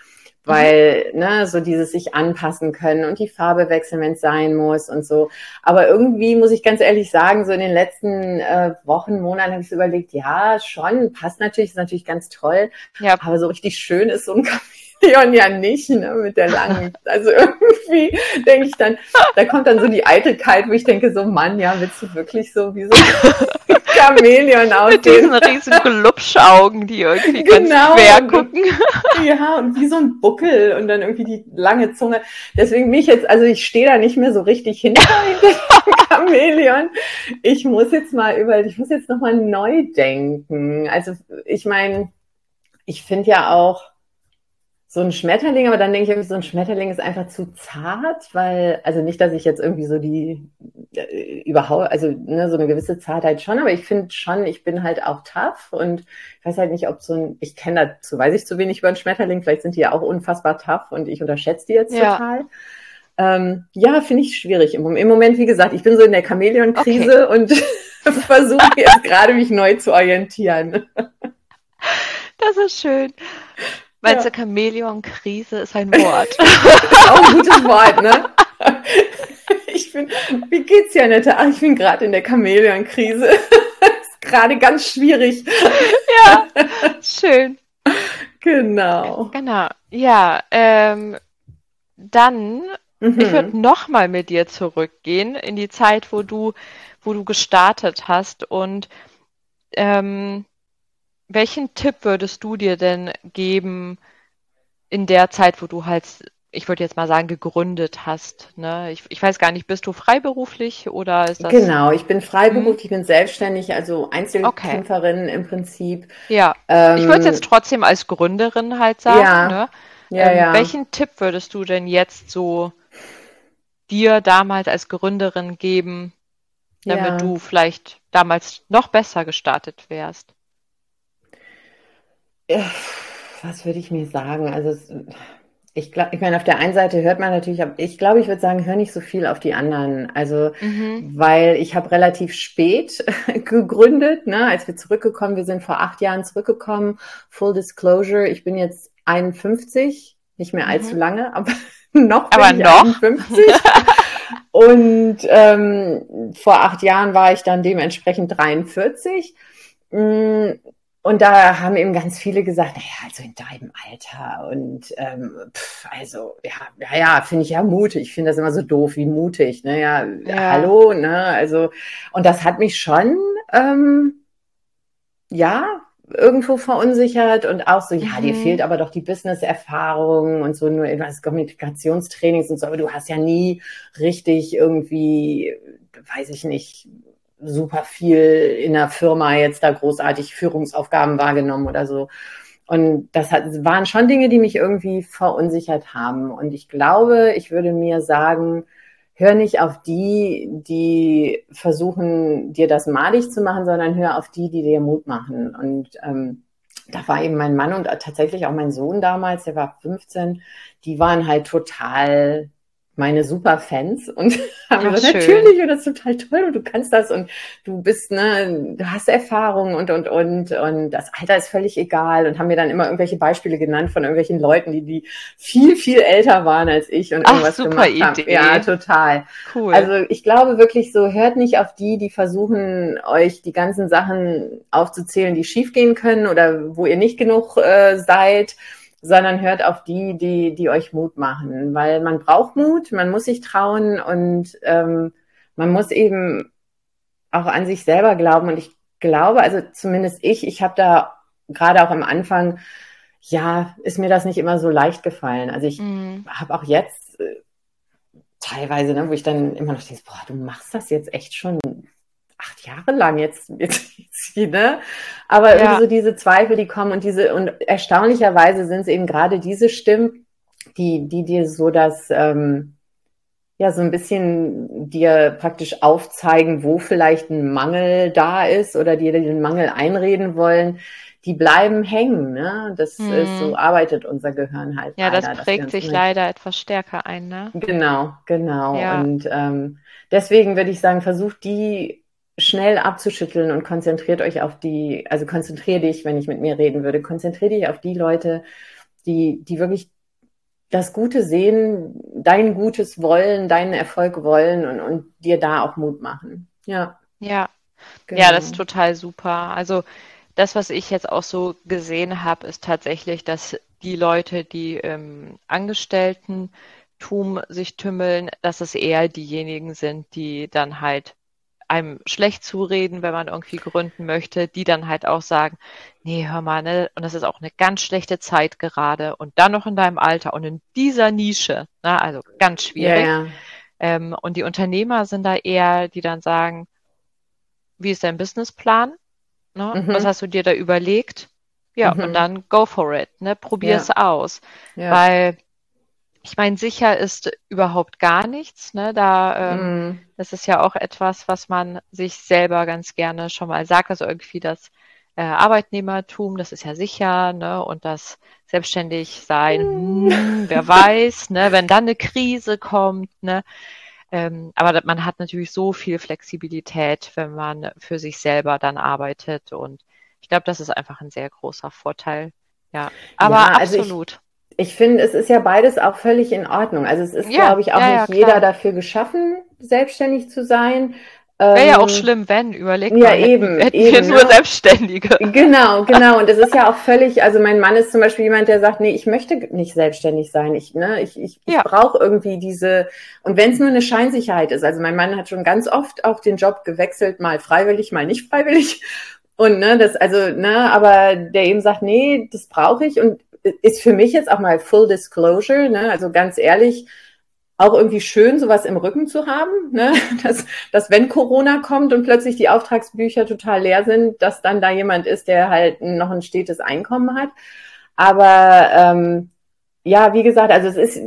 weil mhm. ne, so dieses sich anpassen können und die Farbe wechseln, wenn es sein muss und so. Aber irgendwie muss ich ganz ehrlich sagen, so in den letzten äh, Wochen, Monaten habe ich so überlegt, ja, schon, passt natürlich, ist natürlich ganz toll, ja. aber so richtig schön ist so ein Chamäleon ja nicht, ne, mit der langen. Also irgendwie denke ich dann, da kommt dann so die Eitelkeit, wo ich denke, so Mann, ja, willst du wirklich so wie so Chamäleon aussehen. Mit diesen riesen Glubschaugen, die irgendwie genau. ganz quer gucken. Ja, und wie so ein Buckel und dann irgendwie die lange Zunge. Deswegen mich jetzt, also ich stehe da nicht mehr so richtig hinter dem Chamäleon. Ich muss jetzt mal über, ich muss jetzt nochmal neu denken. Also ich meine, ich finde ja auch, so ein Schmetterling, aber dann denke ich, so ein Schmetterling ist einfach zu zart, weil, also nicht, dass ich jetzt irgendwie so die äh, überhaupt, also ne, so eine gewisse Zartheit schon, aber ich finde schon, ich bin halt auch tough und ich weiß halt nicht, ob so ein, ich kenne dazu, weiß ich zu wenig über einen Schmetterling, vielleicht sind die ja auch unfassbar tough und ich unterschätze die jetzt ja. total. Ähm, ja, finde ich schwierig im Moment. Im Moment, wie gesagt, ich bin so in der Chamäleon-Krise okay. und versuche jetzt gerade mich neu zu orientieren. Das ist schön. Meinst ja. du, Chamäleon-Krise ist ein Wort? auch ein gutes Wort, ne? Ich bin, wie geht's dir, Annette? Ach, ich bin gerade in der Chamäleon-Krise. ist gerade ganz schwierig. Ja, schön. Genau. Genau. Ja, ähm, dann, mhm. ich würde nochmal mit dir zurückgehen in die Zeit, wo du, wo du gestartet hast und ähm, welchen Tipp würdest du dir denn geben in der Zeit, wo du halt, ich würde jetzt mal sagen, gegründet hast? Ne? Ich, ich weiß gar nicht, bist du freiberuflich oder ist das? Genau, ich bin freiberuflich, hm? ich bin selbstständig, also Einzelkämpferin okay. im Prinzip. Ja, ähm, ich würde es jetzt trotzdem als Gründerin halt sagen. Ja, ne? ja, ähm, ja. Welchen Tipp würdest du denn jetzt so dir damals als Gründerin geben, damit ja. du vielleicht damals noch besser gestartet wärst? Was würde ich mir sagen? Also ich glaube, ich meine, auf der einen Seite hört man natürlich, ich glaube, ich würde sagen, hör nicht so viel auf die anderen. Also, mhm. weil ich habe relativ spät gegründet, ne, als wir zurückgekommen, wir sind vor acht Jahren zurückgekommen. Full Disclosure, ich bin jetzt 51, nicht mehr allzu mhm. lange, aber noch aber bin ich noch? 51. Und ähm, vor acht Jahren war ich dann dementsprechend 43. Und da haben eben ganz viele gesagt, naja, also in deinem Alter und ähm, pff, also ja, ja, ja, finde ich ja mutig. Ich finde das immer so doof, wie mutig. Ne? Ja, ja, hallo, ne? Also und das hat mich schon, ähm, ja, irgendwo verunsichert und auch so, ja, mhm. dir fehlt aber doch die Business-Erfahrung und so nur etwas Kommunikationstrainings und so, aber du hast ja nie richtig irgendwie, weiß ich nicht, super viel in der Firma jetzt da großartig Führungsaufgaben wahrgenommen oder so. Und das hat, waren schon Dinge, die mich irgendwie verunsichert haben. Und ich glaube, ich würde mir sagen, hör nicht auf die, die versuchen, dir das malig zu machen, sondern hör auf die, die dir Mut machen. Und ähm, da war eben mein Mann und tatsächlich auch mein Sohn damals, der war 15, die waren halt total meine Superfans und haben Ach, gesagt, natürlich, und das ist total toll und du kannst das und du bist, ne, du hast Erfahrung und, und, und, und das Alter ist völlig egal und haben mir dann immer irgendwelche Beispiele genannt von irgendwelchen Leuten, die, die viel, viel älter waren als ich und irgendwas Ach, super gemacht Idee. haben. Ja, total. Cool. Also ich glaube wirklich so, hört nicht auf die, die versuchen, euch die ganzen Sachen aufzuzählen, die schiefgehen können oder wo ihr nicht genug äh, seid sondern hört auf die, die, die euch Mut machen, weil man braucht Mut, man muss sich trauen und ähm, man muss eben auch an sich selber glauben. Und ich glaube, also zumindest ich, ich habe da gerade auch am Anfang, ja, ist mir das nicht immer so leicht gefallen. Also ich mhm. habe auch jetzt äh, teilweise, ne, wo ich dann immer noch denke, boah, du machst das jetzt echt schon acht Jahre lang jetzt, jetzt, jetzt ne? Aber ja. so diese Zweifel, die kommen und diese, und erstaunlicherweise sind es eben gerade diese Stimmen, die, die dir so das, ähm, ja, so ein bisschen dir praktisch aufzeigen, wo vielleicht ein Mangel da ist oder dir den Mangel einreden wollen, die bleiben hängen. Ne? Das hm. ist, so arbeitet unser Gehirn halt. Ja, leider, das prägt sich mit. leider etwas stärker ein. Ne? Genau, genau. Ja. Und ähm, deswegen würde ich sagen, versucht die schnell abzuschütteln und konzentriert euch auf die, also konzentriere dich, wenn ich mit mir reden würde, konzentriere dich auf die Leute, die, die wirklich das Gute sehen, dein Gutes wollen, deinen Erfolg wollen und, und dir da auch Mut machen. Ja. Ja. Genau. Ja, das ist total super. Also das, was ich jetzt auch so gesehen habe, ist tatsächlich, dass die Leute, die im Angestellten-Tum sich tümmeln, dass es eher diejenigen sind, die dann halt einem schlecht zureden, wenn man irgendwie gründen möchte, die dann halt auch sagen, nee, hör mal, ne, und das ist auch eine ganz schlechte Zeit gerade und dann noch in deinem Alter und in dieser Nische, ne, also ganz schwierig. Ja, ja. Ähm, und die Unternehmer sind da eher, die dann sagen, wie ist dein Businessplan? Ne? Mhm. Was hast du dir da überlegt? Ja, mhm. und dann go for it, ne? Probier ja. es aus. Weil ich meine, sicher ist überhaupt gar nichts. Ne? Da, ähm, mm. Das ist ja auch etwas, was man sich selber ganz gerne schon mal sagt. Also irgendwie das äh, Arbeitnehmertum, das ist ja sicher. Ne? Und das selbstständig sein, mm. wer weiß, ne? wenn dann eine Krise kommt. Ne? Ähm, aber man hat natürlich so viel Flexibilität, wenn man für sich selber dann arbeitet. Und ich glaube, das ist einfach ein sehr großer Vorteil. Ja, aber ja, also absolut. Ich ich finde, es ist ja beides auch völlig in Ordnung. Also es ist, ja, glaube ich, auch ja, nicht jeder dafür geschaffen, selbstständig zu sein. Wäre ja auch ähm, schlimm, wenn, überlegt ja, eben, hätten eben, wir nur? Selbstständige. Genau, genau. Und es ist ja auch völlig, also mein Mann ist zum Beispiel jemand, der sagt, nee, ich möchte nicht selbstständig sein. Ich, ne, ich, ich, ja. ich brauche irgendwie diese, und wenn es nur eine Scheinsicherheit ist, also mein Mann hat schon ganz oft auch den Job gewechselt, mal freiwillig, mal nicht freiwillig. Und ne, das, also, ne, aber der eben sagt, nee, das brauche ich. Und ist für mich jetzt auch mal Full Disclosure, ne? also ganz ehrlich, auch irgendwie schön, sowas im Rücken zu haben, ne? dass, dass wenn Corona kommt und plötzlich die Auftragsbücher total leer sind, dass dann da jemand ist, der halt noch ein stetes Einkommen hat. Aber ähm, ja, wie gesagt, also es ist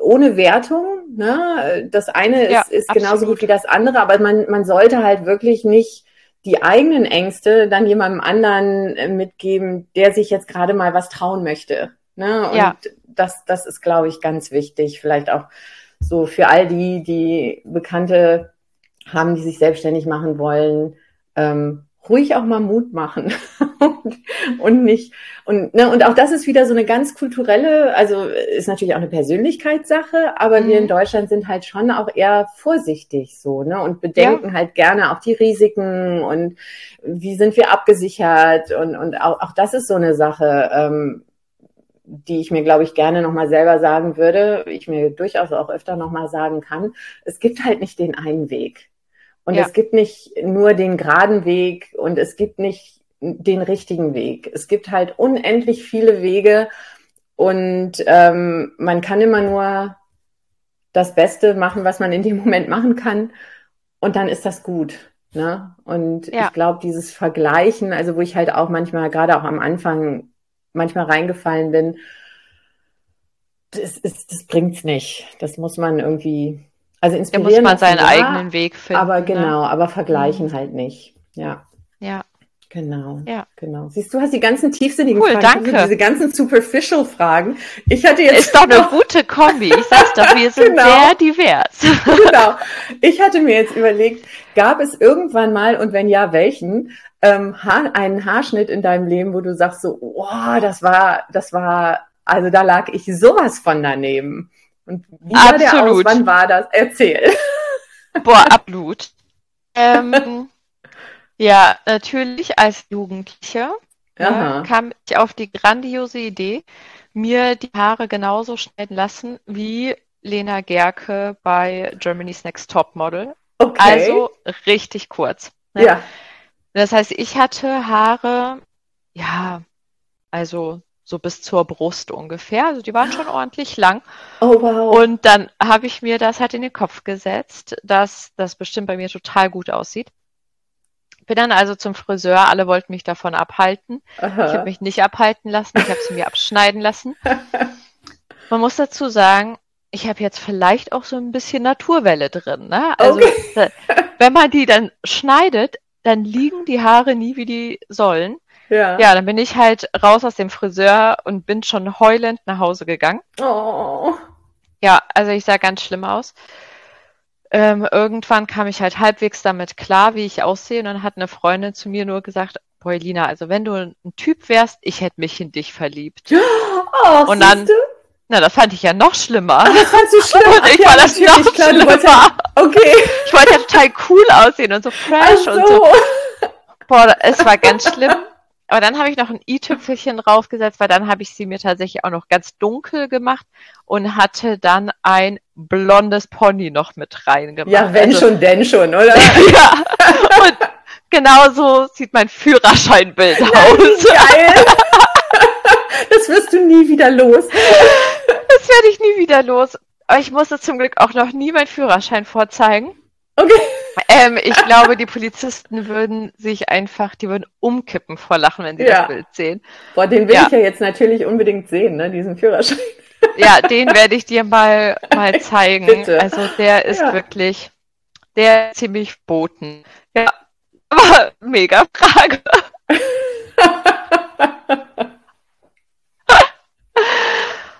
ohne Wertung. Ne? Das eine ist, ja, ist genauso gut wie das andere, aber man, man sollte halt wirklich nicht die eigenen Ängste dann jemandem anderen äh, mitgeben, der sich jetzt gerade mal was trauen möchte. Ne? Und ja. das, das ist, glaube ich, ganz wichtig. Vielleicht auch so für all die, die Bekannte haben, die sich selbstständig machen wollen. Ähm, ruhig auch mal Mut machen und, und nicht und ne, und auch das ist wieder so eine ganz kulturelle, also ist natürlich auch eine Persönlichkeitssache, aber mhm. wir in mhm. Deutschland sind halt schon auch eher vorsichtig so ne und bedenken ja. halt gerne auch die Risiken und wie sind wir abgesichert und und auch, auch das ist so eine Sache. Ähm, die ich mir, glaube ich, gerne nochmal selber sagen würde, ich mir durchaus auch öfter nochmal sagen kann, es gibt halt nicht den einen Weg. Und ja. es gibt nicht nur den geraden Weg und es gibt nicht den richtigen Weg. Es gibt halt unendlich viele Wege und ähm, man kann immer nur das Beste machen, was man in dem Moment machen kann und dann ist das gut. Ne? Und ja. ich glaube, dieses Vergleichen, also wo ich halt auch manchmal, gerade auch am Anfang, manchmal reingefallen bin, das, ist, das bringt's nicht. Das muss man irgendwie, also inspirieren. Da muss man seinen ja, eigenen Weg finden. Aber ne? genau, ne? aber vergleichen mhm. halt nicht. Ja. Ja. Genau. Ja. Genau. Siehst du, hast die ganzen tiefsinnigen cool, Fragen, danke. diese ganzen superficial Fragen. Ich hatte jetzt ist doch eine gute Kombi. Ich sag's doch, wir sind genau. sehr divers. genau. Ich hatte mir jetzt überlegt, gab es irgendwann mal und wenn ja, welchen ähm, Haar, einen Haarschnitt in deinem Leben, wo du sagst so, oh, das war, das war, also da lag ich sowas von daneben. Und wie sah der aus? Wann war das? Erzähl. Boah, absolut. ähm, ja, natürlich als Jugendliche ne, kam ich auf die grandiose Idee, mir die Haare genauso schneiden lassen wie Lena Gerke bei Germany's Next Top Model. Okay. Also richtig kurz. Ne? Ja. Das heißt, ich hatte Haare, ja, also so bis zur Brust ungefähr. Also die waren schon ordentlich lang. Oh wow. Und dann habe ich mir das halt in den Kopf gesetzt, dass das bestimmt bei mir total gut aussieht. Bin dann also zum Friseur, alle wollten mich davon abhalten. Aha. Ich habe mich nicht abhalten lassen, ich habe sie mir abschneiden lassen. Man muss dazu sagen, ich habe jetzt vielleicht auch so ein bisschen Naturwelle drin. Ne? Also okay. wenn man die dann schneidet, dann liegen die Haare nie wie die sollen. Ja. ja, dann bin ich halt raus aus dem Friseur und bin schon heulend nach Hause gegangen. Oh. Ja, also ich sah ganz schlimm aus ähm, irgendwann kam ich halt halbwegs damit klar, wie ich aussehe. Und dann hat eine Freundin zu mir nur gesagt, boah, Lina, also wenn du ein Typ wärst, ich hätte mich in dich verliebt. Oh, und dann, na, das fand ich ja noch schlimmer. Ach, das fandst du schlimm? Und ich ja, war das noch klar, schlimmer. Ja, okay. Ich wollte ja total cool aussehen und so fresh so. und so. Boah, es war ganz schlimm. Aber dann habe ich noch ein i-Tüpfelchen draufgesetzt, weil dann habe ich sie mir tatsächlich auch noch ganz dunkel gemacht und hatte dann ein blondes Pony noch mit reingemacht. Ja, wenn also, schon, denn schon, oder? ja. Und genau so sieht mein Führerscheinbild aus. Geil. das wirst du nie wieder los. Das werde ich nie wieder los. Aber ich musste zum Glück auch noch nie meinen Führerschein vorzeigen. Okay. Ähm, ich glaube, die Polizisten würden sich einfach, die würden umkippen vor Lachen, wenn sie ja. das Bild sehen. Boah, den will ja. ich ja jetzt natürlich unbedingt sehen, ne, diesen Führerschein. Ja, den werde ich dir mal, mal zeigen. Bitte. Also der ist ja. wirklich, der ist ziemlich boten. Ja, aber mega Frage.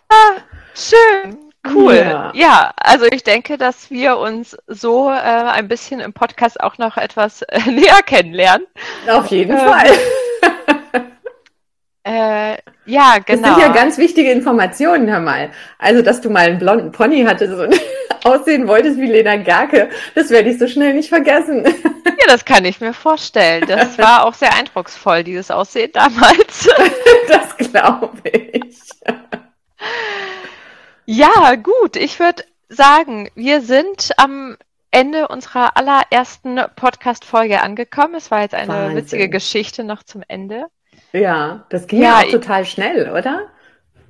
ah, schön. Cool. Ja. ja. also ich denke, dass wir uns so äh, ein bisschen im Podcast auch noch etwas äh, näher kennenlernen. Auf jeden ähm, Fall. äh, ja, genau. Das sind ja genau. ganz wichtige Informationen, hör mal. Also, dass du mal einen blonden Pony hattest und aussehen wolltest wie Lena Gerke, das werde ich so schnell nicht vergessen. Ja, das kann ich mir vorstellen. Das war auch sehr eindrucksvoll, dieses Aussehen damals. Das glaube ich. Ja, gut. Ich würde sagen, wir sind am Ende unserer allerersten Podcast-Folge angekommen. Es war jetzt eine Wahnsinn. witzige Geschichte noch zum Ende. Ja, das ging ja, auch total schnell, oder?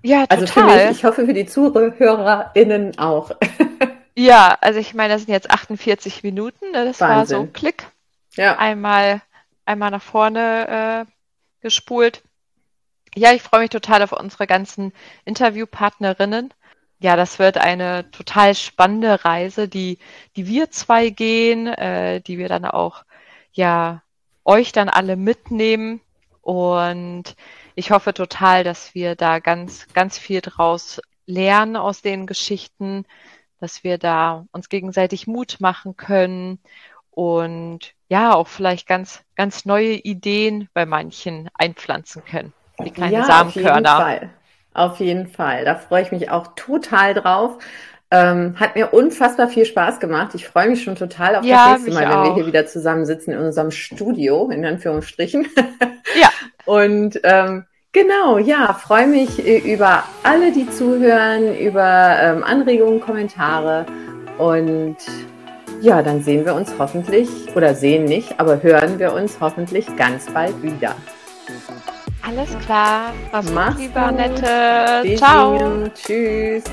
Ja, total. Also für mich, ich hoffe für die ZuhörerInnen auch. ja, also ich meine, das sind jetzt 48 Minuten. Ne? Das Wahnsinn. war so Klick. Ja. Einmal, einmal nach vorne äh, gespult. Ja, ich freue mich total auf unsere ganzen Interviewpartnerinnen ja, das wird eine total spannende Reise, die, die wir zwei gehen, äh, die wir dann auch, ja, euch dann alle mitnehmen. Und ich hoffe total, dass wir da ganz, ganz viel draus lernen aus den Geschichten, dass wir da uns gegenseitig Mut machen können und ja, auch vielleicht ganz, ganz neue Ideen bei manchen einpflanzen können. Die kleinen ja, Samenkörner. Auf jeden Fall. Auf jeden Fall. Da freue ich mich auch total drauf. Ähm, hat mir unfassbar viel Spaß gemacht. Ich freue mich schon total auf ja, das nächste Mal, wenn wir hier wieder zusammensitzen in unserem Studio, in Anführungsstrichen. Ja. Und ähm, genau, ja, freue mich äh, über alle, die zuhören, über ähm, Anregungen, Kommentare und ja, dann sehen wir uns hoffentlich oder sehen nicht, aber hören wir uns hoffentlich ganz bald wieder. Alles klar. Mach's gut, lieber. Bis Ciao. Tschüss.